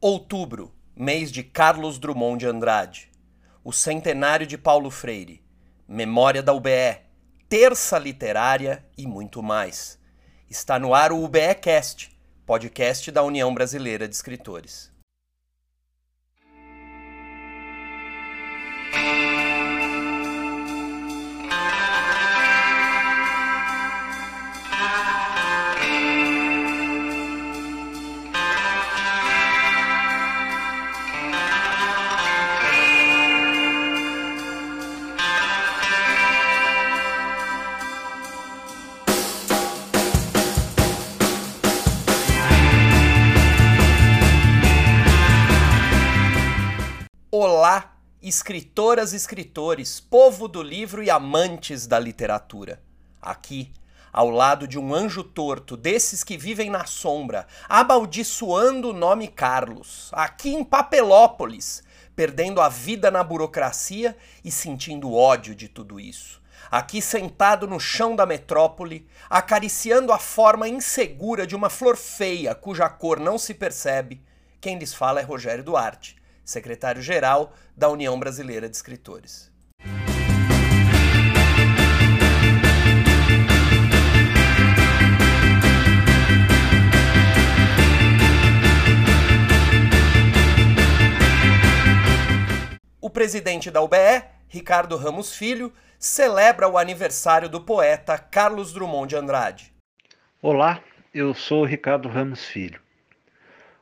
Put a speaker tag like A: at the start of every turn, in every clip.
A: Outubro, mês de Carlos Drummond de Andrade. O centenário de Paulo Freire. Memória da UBE. Terça literária e muito mais. Está no ar o UBEcast, podcast da União Brasileira de Escritores. Escritoras escritores, povo do livro e amantes da literatura. Aqui, ao lado de um anjo torto, desses que vivem na sombra, amaldiçoando o nome Carlos, aqui em Papelópolis, perdendo a vida na burocracia e sentindo ódio de tudo isso. Aqui sentado no chão da metrópole, acariciando a forma insegura de uma flor feia cuja cor não se percebe, quem lhes fala é Rogério Duarte secretário-geral da União Brasileira de Escritores. O presidente da UBE, Ricardo Ramos Filho, celebra o aniversário do poeta Carlos Drummond de Andrade.
B: Olá, eu sou Ricardo Ramos Filho.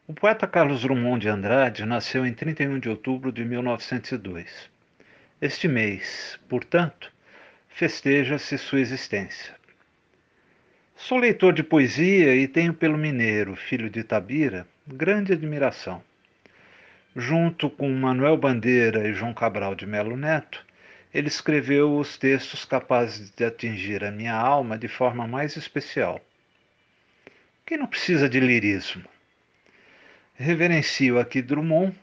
B: O poeta Carlos Drummond de Andrade nasceu em 31 de outubro de 1902. Este mês, portanto, festeja-se sua existência. Sou leitor de poesia e tenho pelo mineiro, filho de Tabira, grande admiração. Junto com Manuel Bandeira e João Cabral de Melo Neto, ele escreveu os textos capazes de atingir a minha alma de forma mais especial. Quem não precisa de lirismo? Reverencio aqui Drummond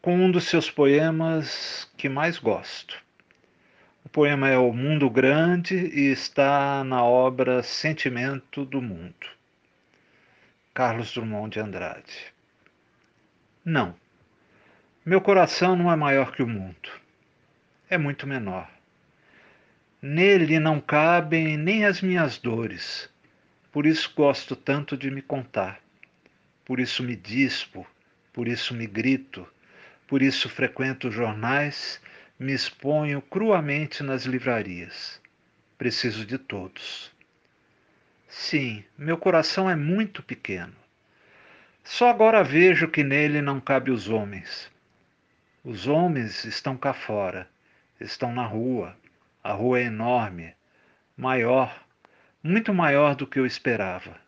B: com um dos seus poemas que mais gosto. O poema é O Mundo Grande e está na obra Sentimento do Mundo. Carlos Drummond de Andrade. Não, meu coração não é maior que o mundo. É muito menor. Nele não cabem nem as minhas dores, por isso gosto tanto de me contar por isso me dispo, por isso me grito, por isso frequento jornais, me exponho cruamente nas livrarias. Preciso de todos. Sim, meu coração é muito pequeno. Só agora vejo que nele não cabe os homens. Os homens estão cá fora, estão na rua. A rua é enorme, maior, muito maior do que eu esperava.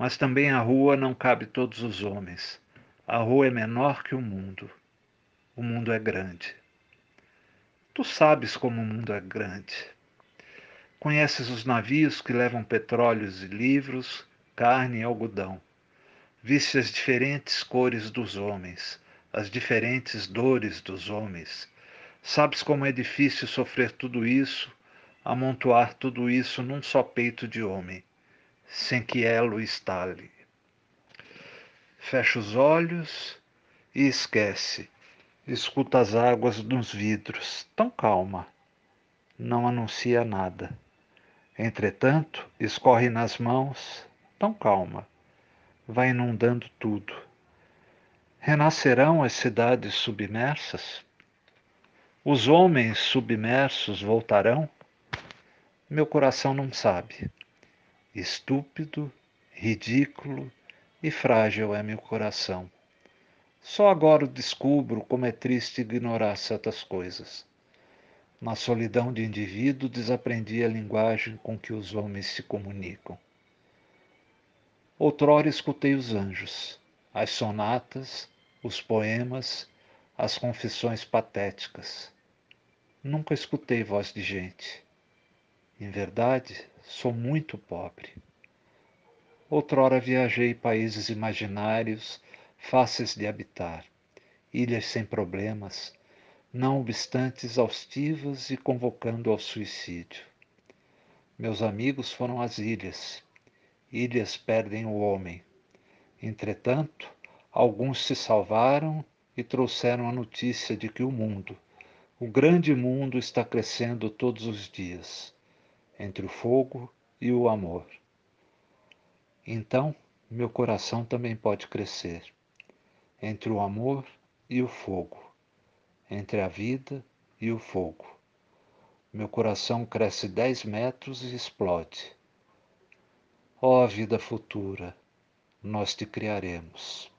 B: Mas também a rua não cabe todos os homens. A rua é menor que o mundo. O mundo é grande. Tu sabes como o mundo é grande. Conheces os navios que levam petróleos e livros, carne e algodão. Viste as diferentes cores dos homens, as diferentes dores dos homens. Sabes como é difícil sofrer tudo isso, amontoar tudo isso num só peito de homem sem que elo estale. Fecha os olhos e esquece. Escuta as águas nos vidros, tão calma. Não anuncia nada. Entretanto, escorre nas mãos, tão calma. Vai inundando tudo. Renascerão as cidades submersas? Os homens submersos voltarão? Meu coração não sabe. Estúpido, ridículo e frágil é meu coração. Só agora descubro como é triste ignorar certas coisas. Na solidão de indivíduo, desaprendi a linguagem com que os homens se comunicam. Outrora escutei os anjos, as sonatas, os poemas, as confissões patéticas. Nunca escutei voz de gente. Em verdade, sou muito pobre. Outrora viajei países imaginários, fáceis de habitar, ilhas sem problemas, não obstante exaustivas e convocando ao suicídio. Meus amigos foram às ilhas. Ilhas perdem o homem. Entretanto, Alguns se salvaram e trouxeram a notícia de que o mundo, o grande mundo, está crescendo todos os dias, entre o fogo e o amor. Então, meu coração também pode crescer, entre o amor e o fogo, entre a vida e o fogo. Meu coração cresce dez metros e explode. Ó oh, vida futura, nós te criaremos.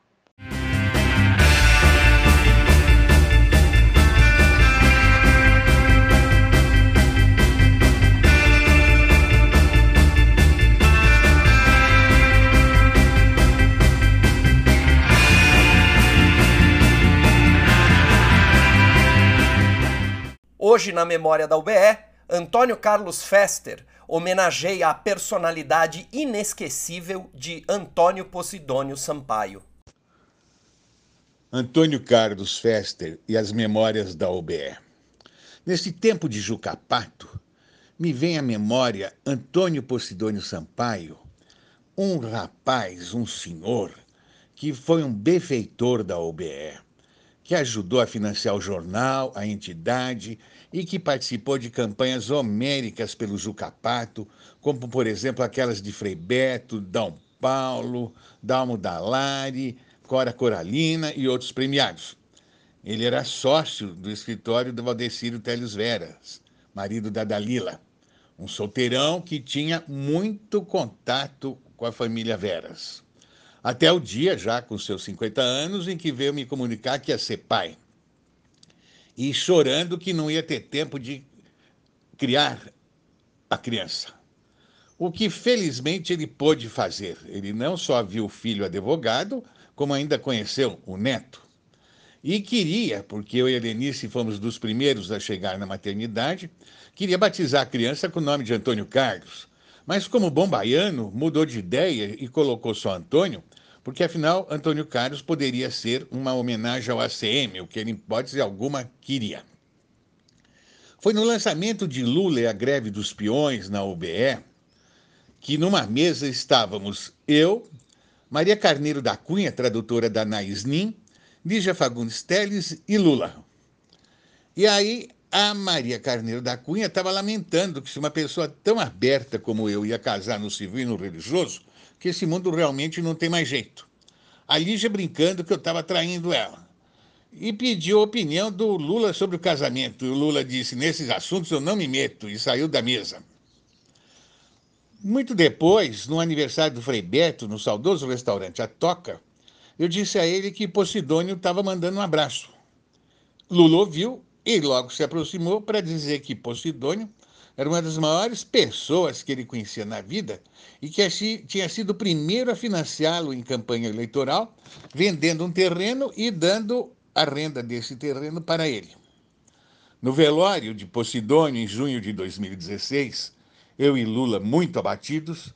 A: Hoje, na memória da UBE, Antônio Carlos Fester homenageia a personalidade inesquecível de Antônio Posidônio Sampaio.
C: Antônio Carlos Fester e as memórias da UBE. Nesse tempo de Jucapato, me vem à memória Antônio Posidônio Sampaio, um rapaz, um senhor, que foi um benfeitor da UBE que ajudou a financiar o jornal, a entidade e que participou de campanhas homéricas pelo Jucapato, como, por exemplo, aquelas de Frei Beto, Dom Paulo, Dalmo Dalari, Cora Coralina e outros premiados. Ele era sócio do escritório do Valdecírio Teles Veras, marido da Dalila, um solteirão que tinha muito contato com a família Veras. Até o dia, já com seus 50 anos, em que veio me comunicar que ia ser pai. E chorando que não ia ter tempo de criar a criança. O que felizmente ele pôde fazer. Ele não só viu o filho advogado, como ainda conheceu o neto. E queria, porque eu e a Helenice fomos dos primeiros a chegar na maternidade, queria batizar a criança com o nome de Antônio Carlos, mas, como bom baiano, mudou de ideia e colocou só Antônio, porque afinal Antônio Carlos poderia ser uma homenagem ao ACM, o que ele, em hipótese alguma, queria. Foi no lançamento de Lula e a greve dos peões na UBE que numa mesa estávamos eu, Maria Carneiro da Cunha, tradutora da Naisnin, Lígia Fagundes Teles e Lula. E aí a Maria Carneiro da Cunha estava lamentando que se uma pessoa tão aberta como eu ia casar no civil e no religioso, que esse mundo realmente não tem mais jeito. A Lígia brincando que eu estava traindo ela. E pediu a opinião do Lula sobre o casamento. E o Lula disse: nesses assuntos eu não me meto, e saiu da mesa. Muito depois, no aniversário do Frei Beto, no saudoso restaurante A Toca, eu disse a ele que Posidônio estava mandando um abraço. Lula ouviu e logo se aproximou para dizer que Posidônio era uma das maiores pessoas que ele conhecia na vida e que tinha sido o primeiro a financiá-lo em campanha eleitoral, vendendo um terreno e dando a renda desse terreno para ele. No velório de Posidônio, em junho de 2016, eu e Lula, muito abatidos,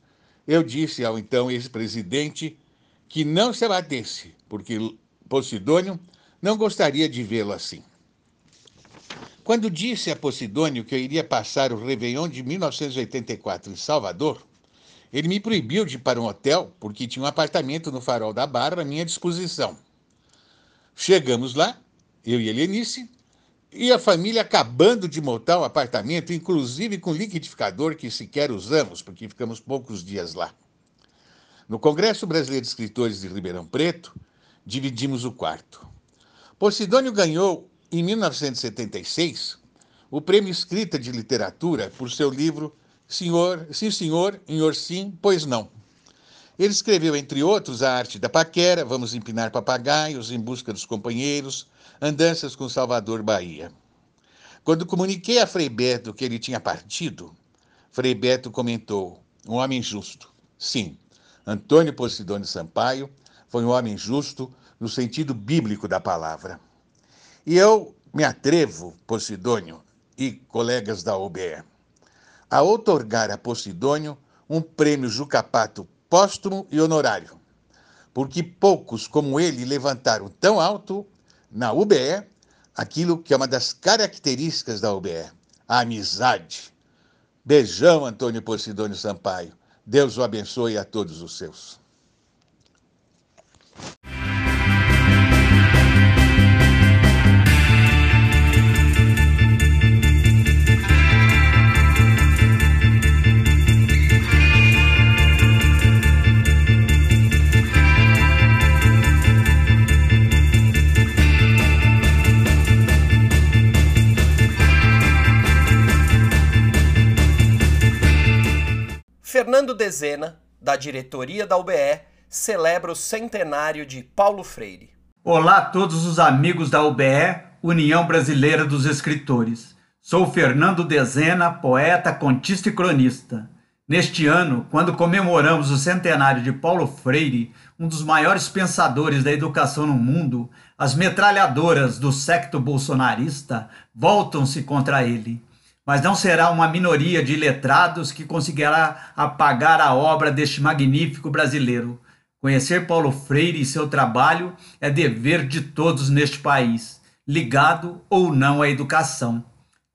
C: eu disse ao então ex-presidente que não se abatesse, porque Posidônio não gostaria de vê-lo assim. Quando disse a Posidônio que eu iria passar o Réveillon de 1984 em Salvador, ele me proibiu de ir para um hotel porque tinha um apartamento no Farol da Barra à minha disposição. Chegamos lá, eu e Helenice, e a família acabando de montar o apartamento, inclusive com liquidificador que sequer usamos, porque ficamos poucos dias lá. No Congresso Brasileiro de Escritores de Ribeirão Preto, dividimos o quarto. Posidônio ganhou em 1976, o Prêmio Escrita de Literatura por seu livro Senhor, Sim Senhor, Senhor Sim, Pois Não. Ele escreveu, entre outros, A Arte da Paquera, Vamos Empinar Papagaios, Em Busca dos Companheiros, Andanças com Salvador Bahia. Quando comuniquei a Frei Beto que ele tinha partido, Frei Beto comentou, um homem justo. Sim, Antônio Posidônio Sampaio foi um homem justo no sentido bíblico da palavra. E eu me atrevo, Posidônio e colegas da OBE, a otorgar a Posidônio um prêmio Jucapato póstumo e honorário, porque poucos como ele levantaram tão alto na UBE aquilo que é uma das características da UBE, a amizade. Beijão, Antônio Posidônio Sampaio. Deus o abençoe a todos os seus.
A: Fernando Dezena, da diretoria da UBE, celebra o centenário de Paulo Freire.
D: Olá a todos os amigos da UBE, União Brasileira dos Escritores. Sou Fernando Dezena, poeta, contista e cronista. Neste ano, quando comemoramos o centenário de Paulo Freire, um dos maiores pensadores da educação no mundo, as metralhadoras do secto bolsonarista voltam-se contra ele. Mas não será uma minoria de letrados que conseguirá apagar a obra deste magnífico brasileiro. Conhecer Paulo Freire e seu trabalho é dever de todos neste país, ligado ou não à educação.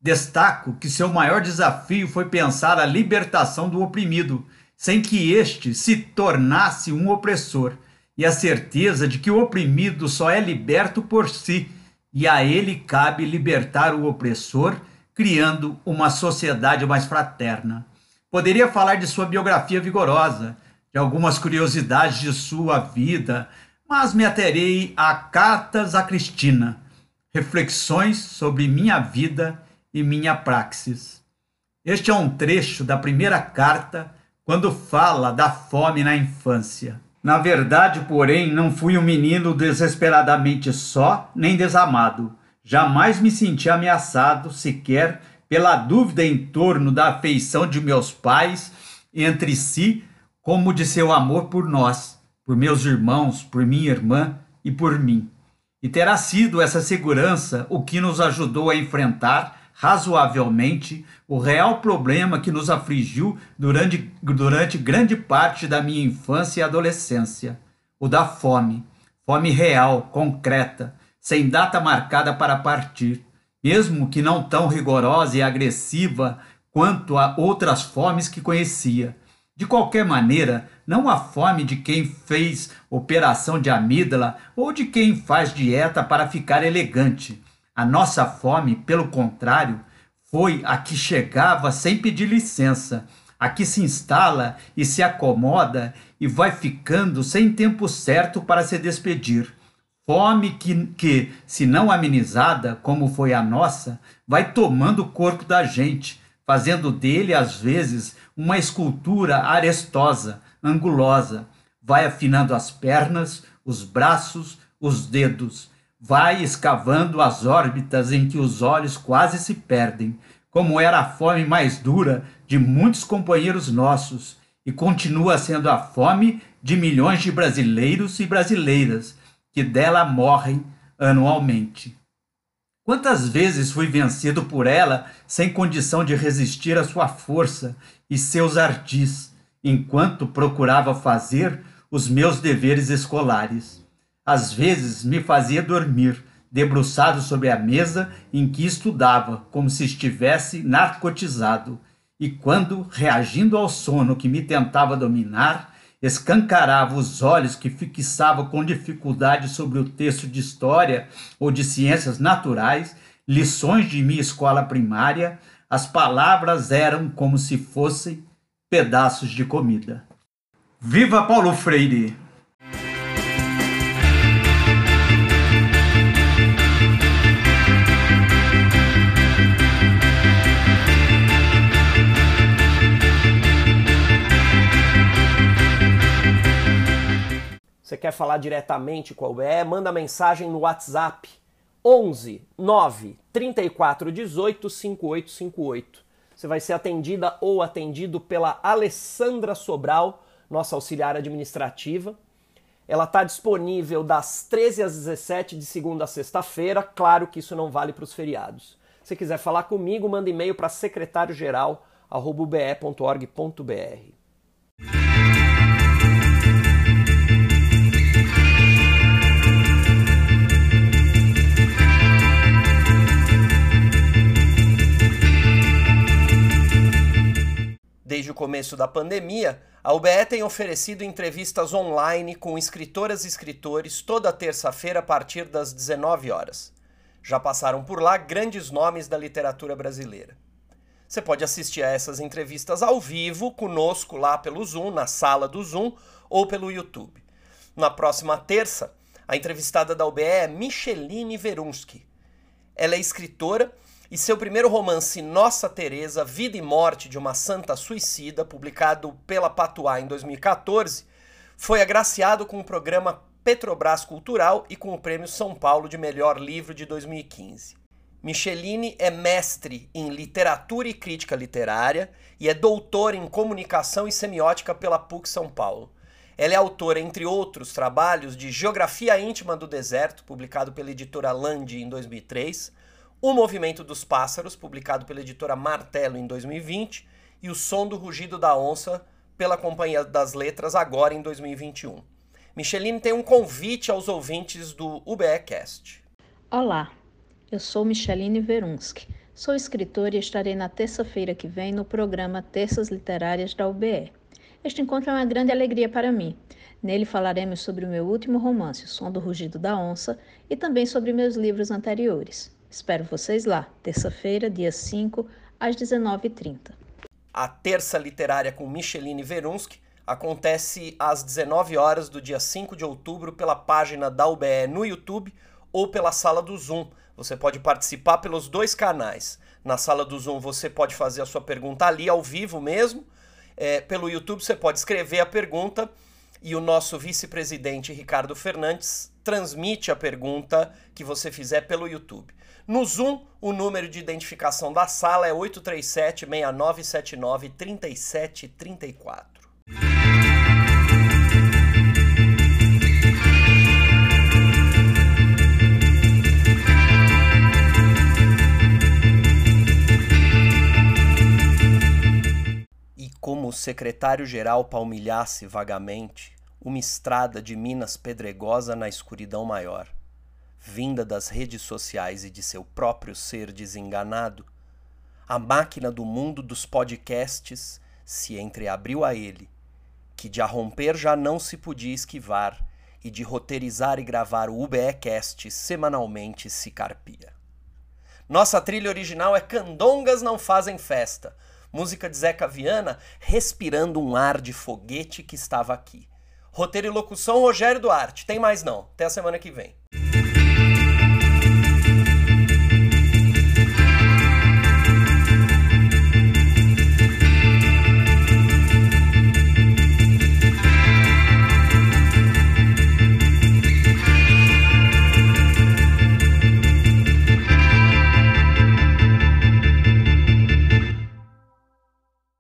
D: Destaco que seu maior desafio foi pensar a libertação do oprimido, sem que este se tornasse um opressor, e a certeza de que o oprimido só é liberto por si, e a ele cabe libertar o opressor, criando uma sociedade mais fraterna. Poderia falar de sua biografia vigorosa, de algumas curiosidades de sua vida, mas me aterei a Cartas a Cristina, reflexões sobre minha vida e minha praxis. Este é um trecho da primeira carta quando fala da fome na infância. Na verdade, porém, não fui um menino desesperadamente só nem desamado. Jamais me senti ameaçado sequer pela dúvida em torno da afeição de meus pais entre si, como de seu amor por nós, por meus irmãos, por minha irmã e por mim. E terá sido essa segurança o que nos ajudou a enfrentar razoavelmente o real problema que nos afligiu durante, durante grande parte da minha infância e adolescência: o da fome. Fome real, concreta, sem data marcada para partir, mesmo que não tão rigorosa e agressiva quanto a outras fomes que conhecia. De qualquer maneira, não a fome de quem fez operação de amígdala ou de quem faz dieta para ficar elegante a nossa fome, pelo contrário, foi a que chegava sem pedir licença, a que se instala e se acomoda e vai ficando sem tempo certo para se despedir. Fome que, que, se não amenizada, como foi a nossa, vai tomando o corpo da gente, fazendo dele, às vezes, uma escultura arestosa, angulosa. Vai afinando as pernas, os braços, os dedos vai escavando as órbitas em que os olhos quase se perdem, como era a fome mais dura de muitos companheiros nossos, e continua sendo a fome de milhões de brasileiros e brasileiras que dela morrem anualmente. Quantas vezes fui vencido por ela sem condição de resistir à sua força e seus ardis, enquanto procurava fazer os meus deveres escolares. Às vezes me fazia dormir, debruçado sobre a mesa em que estudava, como se estivesse narcotizado. E quando, reagindo ao sono que me tentava dominar, escancarava os olhos que fixava com dificuldade sobre o texto de história ou de ciências naturais, lições de minha escola primária, as palavras eram como se fossem pedaços de comida. Viva Paulo Freire!
A: Quer falar diretamente com a UBE? Manda mensagem no WhatsApp 11 9 34 18 5858. Você vai ser atendida ou atendido pela Alessandra Sobral, nossa auxiliar administrativa. Ela está disponível das 13 às 17 de segunda a sexta-feira. Claro que isso não vale para os feriados. Se quiser falar comigo, manda e-mail para secretáriogeral@be.org.br. começo da pandemia, a UBE tem oferecido entrevistas online com escritoras e escritores toda terça-feira a partir das 19 horas. Já passaram por lá grandes nomes da literatura brasileira. Você pode assistir a essas entrevistas ao vivo conosco lá pelo Zoom, na sala do Zoom ou pelo YouTube. Na próxima terça, a entrevistada da UBE é Micheline Verunsky. Ela é escritora e seu primeiro romance Nossa Teresa, Vida e Morte de uma Santa Suicida, publicado pela Patuá em 2014, foi agraciado com o programa Petrobras Cultural e com o Prêmio São Paulo de Melhor Livro de 2015. Micheline é mestre em literatura e crítica literária e é doutora em comunicação e semiótica pela PUC São Paulo. Ela é autora, entre outros trabalhos, de Geografia Íntima do Deserto, publicado pela editora Landi em 2003, O Movimento dos Pássaros, publicado pela editora Martelo em 2020, e O Som do Rugido da Onça, pela Companhia das Letras, agora em 2021. Micheline tem um convite aos ouvintes do UBEcast.
E: Olá, eu sou Micheline Verunski. Sou escritora e estarei na terça-feira que vem no programa Terças Literárias da UBE. Este encontro é uma grande alegria para mim. Nele falaremos sobre o meu último romance, O Som do Rugido da Onça, e também sobre meus livros anteriores. Espero vocês lá, terça-feira, dia 5, às 19h30.
A: A Terça Literária com Micheline Verunski acontece às 19 horas do dia 5 de outubro pela página da UBE no YouTube ou pela sala do Zoom. Você pode participar pelos dois canais. Na sala do Zoom você pode fazer a sua pergunta ali ao vivo mesmo é, pelo YouTube você pode escrever a pergunta e o nosso vice-presidente Ricardo Fernandes transmite a pergunta que você fizer pelo YouTube. No Zoom, o número de identificação da sala é 837 6979 3734. como o secretário-geral palmilhasse vagamente uma estrada de Minas pedregosa na escuridão maior, vinda das redes sociais e de seu próprio ser desenganado, a máquina do mundo dos podcasts se entreabriu a ele, que de arromper já não se podia esquivar e de roteirizar e gravar o UBEcast semanalmente se carpia. Nossa trilha original é Candongas Não Fazem Festa, Música de Zeca Viana, respirando um ar de foguete que estava aqui. Roteiro e locução, Rogério Duarte. Tem mais não. Até a semana que vem.